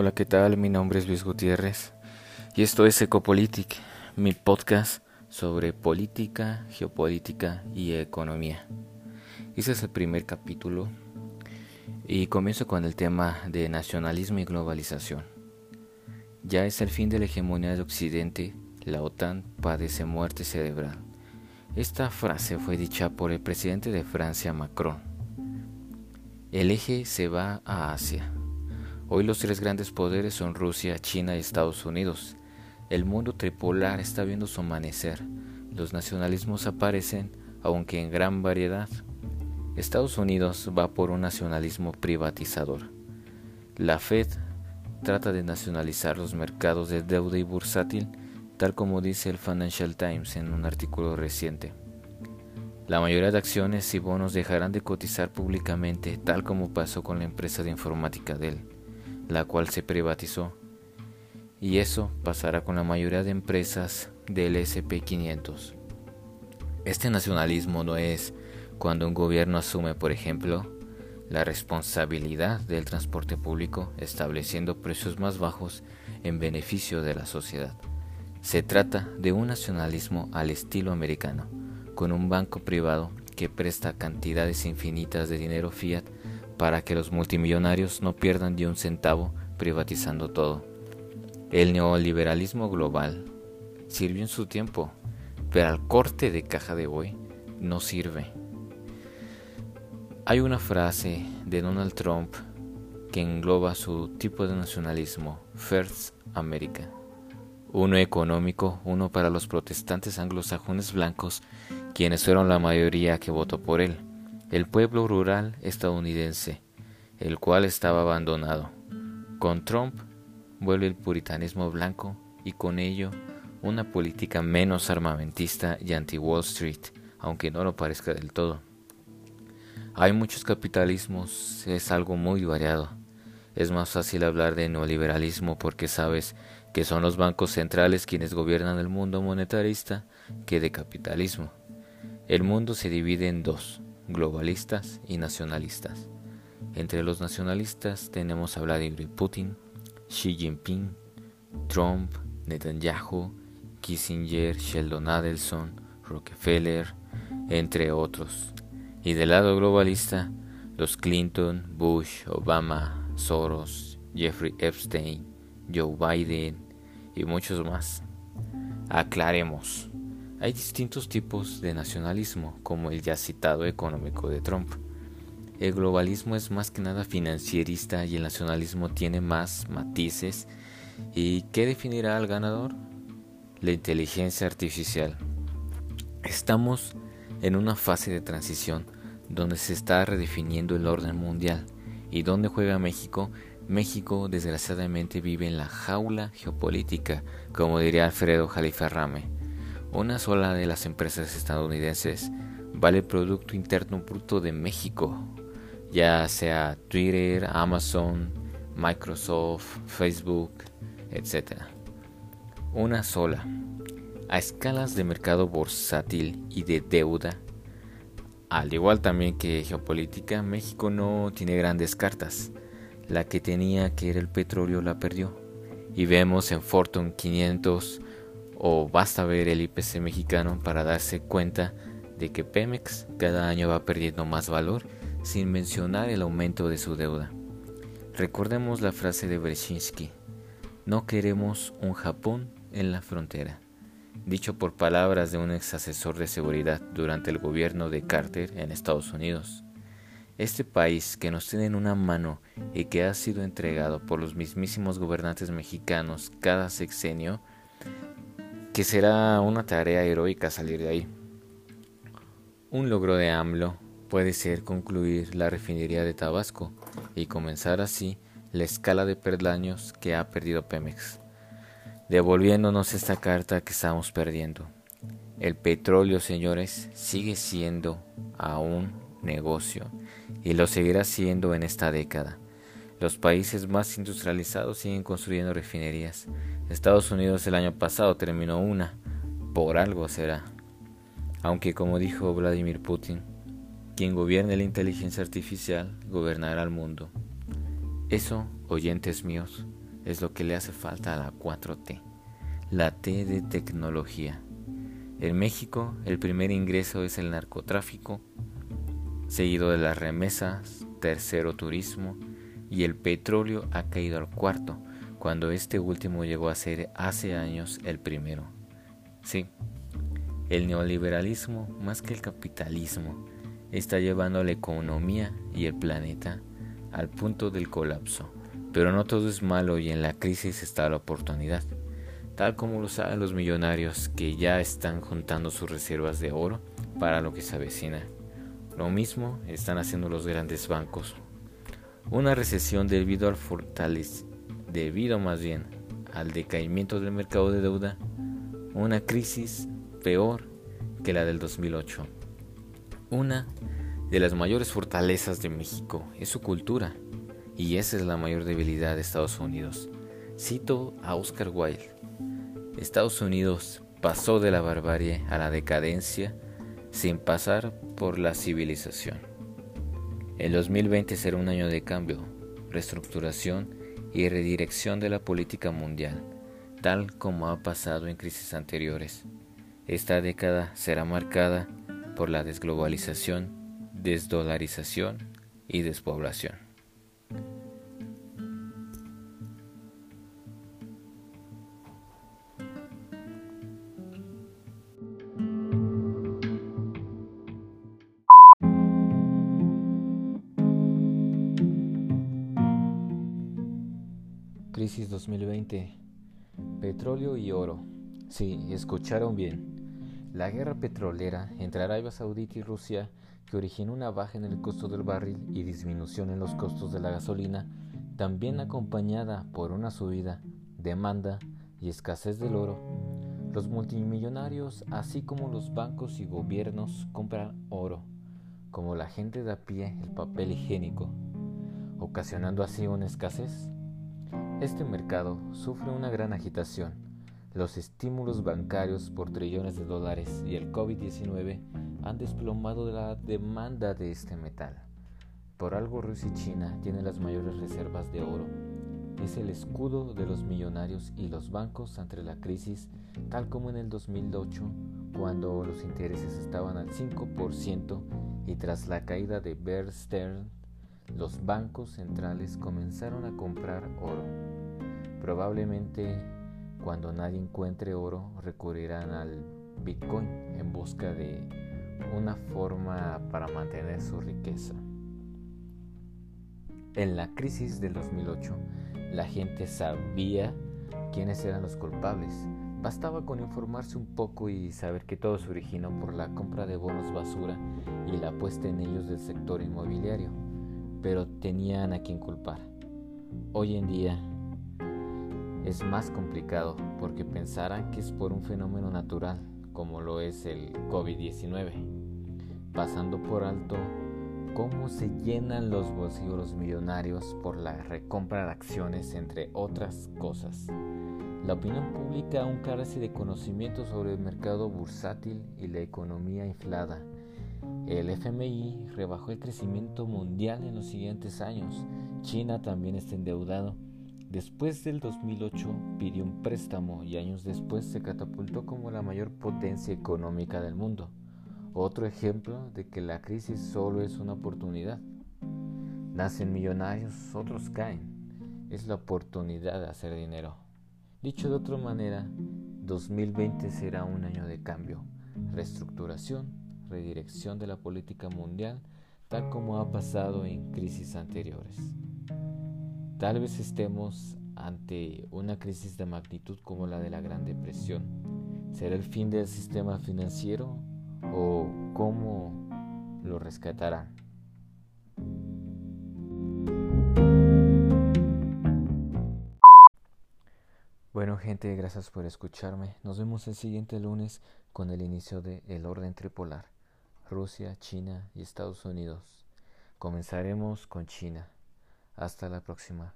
Hola, ¿qué tal? Mi nombre es Luis Gutiérrez y esto es Ecopolitic, mi podcast sobre política, geopolítica y economía. Este es el primer capítulo y comienzo con el tema de nacionalismo y globalización. Ya es el fin de la hegemonía de Occidente, la OTAN padece muerte cerebral. Esta frase fue dicha por el presidente de Francia, Macron. El eje se va a Asia. Hoy los tres grandes poderes son Rusia, China y Estados Unidos. El mundo tripolar está viendo su amanecer. Los nacionalismos aparecen, aunque en gran variedad. Estados Unidos va por un nacionalismo privatizador. La Fed trata de nacionalizar los mercados de deuda y bursátil, tal como dice el Financial Times en un artículo reciente. La mayoría de acciones y bonos dejarán de cotizar públicamente, tal como pasó con la empresa de informática Dell, la cual se privatizó. Y eso pasará con la mayoría de empresas del SP500. Este nacionalismo no es cuando un gobierno asume, por ejemplo, la responsabilidad del transporte público estableciendo precios más bajos en beneficio de la sociedad. Se trata de un nacionalismo al estilo americano con un banco privado que presta cantidades infinitas de dinero fiat para que los multimillonarios no pierdan ni un centavo privatizando todo. El neoliberalismo global sirvió en su tiempo, pero al corte de caja de hoy no sirve. Hay una frase de Donald Trump que engloba su tipo de nacionalismo, First America. Uno económico, uno para los protestantes anglosajones blancos quienes fueron la mayoría que votó por él, el pueblo rural estadounidense, el cual estaba abandonado. Con Trump vuelve el puritanismo blanco y con ello una política menos armamentista y anti-Wall Street, aunque no lo parezca del todo. Hay muchos capitalismos, es algo muy variado. Es más fácil hablar de neoliberalismo porque sabes que son los bancos centrales quienes gobiernan el mundo monetarista que de capitalismo. El mundo se divide en dos, globalistas y nacionalistas. Entre los nacionalistas tenemos a Vladimir Putin, Xi Jinping, Trump, Netanyahu, Kissinger, Sheldon Adelson, Rockefeller, entre otros. Y del lado globalista, los Clinton, Bush, Obama, Soros, Jeffrey Epstein, Joe Biden y muchos más. Aclaremos. Hay distintos tipos de nacionalismo, como el ya citado económico de Trump. El globalismo es más que nada financierista y el nacionalismo tiene más matices. ¿Y qué definirá al ganador? La inteligencia artificial. Estamos en una fase de transición donde se está redefiniendo el orden mundial. ¿Y dónde juega México? México desgraciadamente vive en la jaula geopolítica, como diría Alfredo Jalifa Rame una sola de las empresas estadounidenses vale el Producto Interno Bruto de México, ya sea Twitter, Amazon, Microsoft, Facebook, etc. Una sola. A escalas de mercado bursátil y de deuda, al igual también que geopolítica, México no tiene grandes cartas. La que tenía que era el petróleo la perdió. Y vemos en Fortune 500 o basta ver el IPC mexicano para darse cuenta de que Pemex cada año va perdiendo más valor sin mencionar el aumento de su deuda. Recordemos la frase de Brzezinski, no queremos un Japón en la frontera, dicho por palabras de un ex asesor de seguridad durante el gobierno de Carter en Estados Unidos. Este país que nos tiene en una mano y que ha sido entregado por los mismísimos gobernantes mexicanos cada sexenio, que será una tarea heroica salir de ahí. Un logro de AMLO puede ser concluir la refinería de Tabasco y comenzar así la escala de perdaños que ha perdido Pemex, devolviéndonos esta carta que estamos perdiendo. El petróleo, señores, sigue siendo aún negocio y lo seguirá siendo en esta década. Los países más industrializados siguen construyendo refinerías. Estados Unidos el año pasado terminó una. Por algo será. Aunque como dijo Vladimir Putin, quien gobierne la inteligencia artificial gobernará el mundo. Eso, oyentes míos, es lo que le hace falta a la 4T, la T de tecnología. En México, el primer ingreso es el narcotráfico, seguido de las remesas, tercero turismo, y el petróleo ha caído al cuarto, cuando este último llegó a ser hace años el primero. Sí, el neoliberalismo, más que el capitalismo, está llevando la economía y el planeta al punto del colapso. Pero no todo es malo y en la crisis está la oportunidad, tal como lo saben los millonarios que ya están juntando sus reservas de oro para lo que se avecina. Lo mismo están haciendo los grandes bancos. Una recesión debido al fortalec debido más bien al decaimiento del mercado de deuda, una crisis peor que la del 2008. Una de las mayores fortalezas de México es su cultura, y esa es la mayor debilidad de Estados Unidos. Cito a Oscar Wilde. Estados Unidos pasó de la barbarie a la decadencia sin pasar por la civilización. El 2020 será un año de cambio, reestructuración y redirección de la política mundial, tal como ha pasado en crisis anteriores. Esta década será marcada por la desglobalización, desdolarización y despoblación. Crisis 2020. Petróleo y oro. Sí, escucharon bien. La guerra petrolera entre Arabia Saudita y Rusia, que originó una baja en el costo del barril y disminución en los costos de la gasolina, también acompañada por una subida, demanda y escasez del oro, los multimillonarios, así como los bancos y gobiernos, compran oro, como la gente de a pie el papel higiénico, ocasionando así una escasez este mercado sufre una gran agitación. Los estímulos bancarios por trillones de dólares y el COVID-19 han desplomado la demanda de este metal. Por algo Rusia y China tienen las mayores reservas de oro. Es el escudo de los millonarios y los bancos ante la crisis, tal como en el 2008, cuando los intereses estaban al 5% y tras la caída de Bear Stearns los bancos centrales comenzaron a comprar oro. Probablemente cuando nadie encuentre oro recurrirán al Bitcoin en busca de una forma para mantener su riqueza. En la crisis del 2008, la gente sabía quiénes eran los culpables. Bastaba con informarse un poco y saber que todo se originó por la compra de bonos basura y la apuesta en ellos del sector inmobiliario pero tenían a quien culpar. Hoy en día es más complicado porque pensarán que es por un fenómeno natural como lo es el COVID-19, pasando por alto cómo se llenan los bolsillos los millonarios por la recompra de acciones, entre otras cosas. La opinión pública aún carece de conocimiento sobre el mercado bursátil y la economía inflada el FMI rebajó el crecimiento mundial en los siguientes años. China también está endeudado. Después del 2008 pidió un préstamo y años después se catapultó como la mayor potencia económica del mundo. Otro ejemplo de que la crisis solo es una oportunidad. Nacen millonarios, otros caen. Es la oportunidad de hacer dinero. Dicho de otra manera, 2020 será un año de cambio, reestructuración redirección de la política mundial tal como ha pasado en crisis anteriores. Tal vez estemos ante una crisis de magnitud como la de la Gran Depresión. ¿Será el fin del sistema financiero o cómo lo rescatarán? Bueno gente, gracias por escucharme. Nos vemos el siguiente lunes con el inicio de El Orden Tripolar. Rusia, China y Estados Unidos. Comenzaremos con China. Hasta la próxima.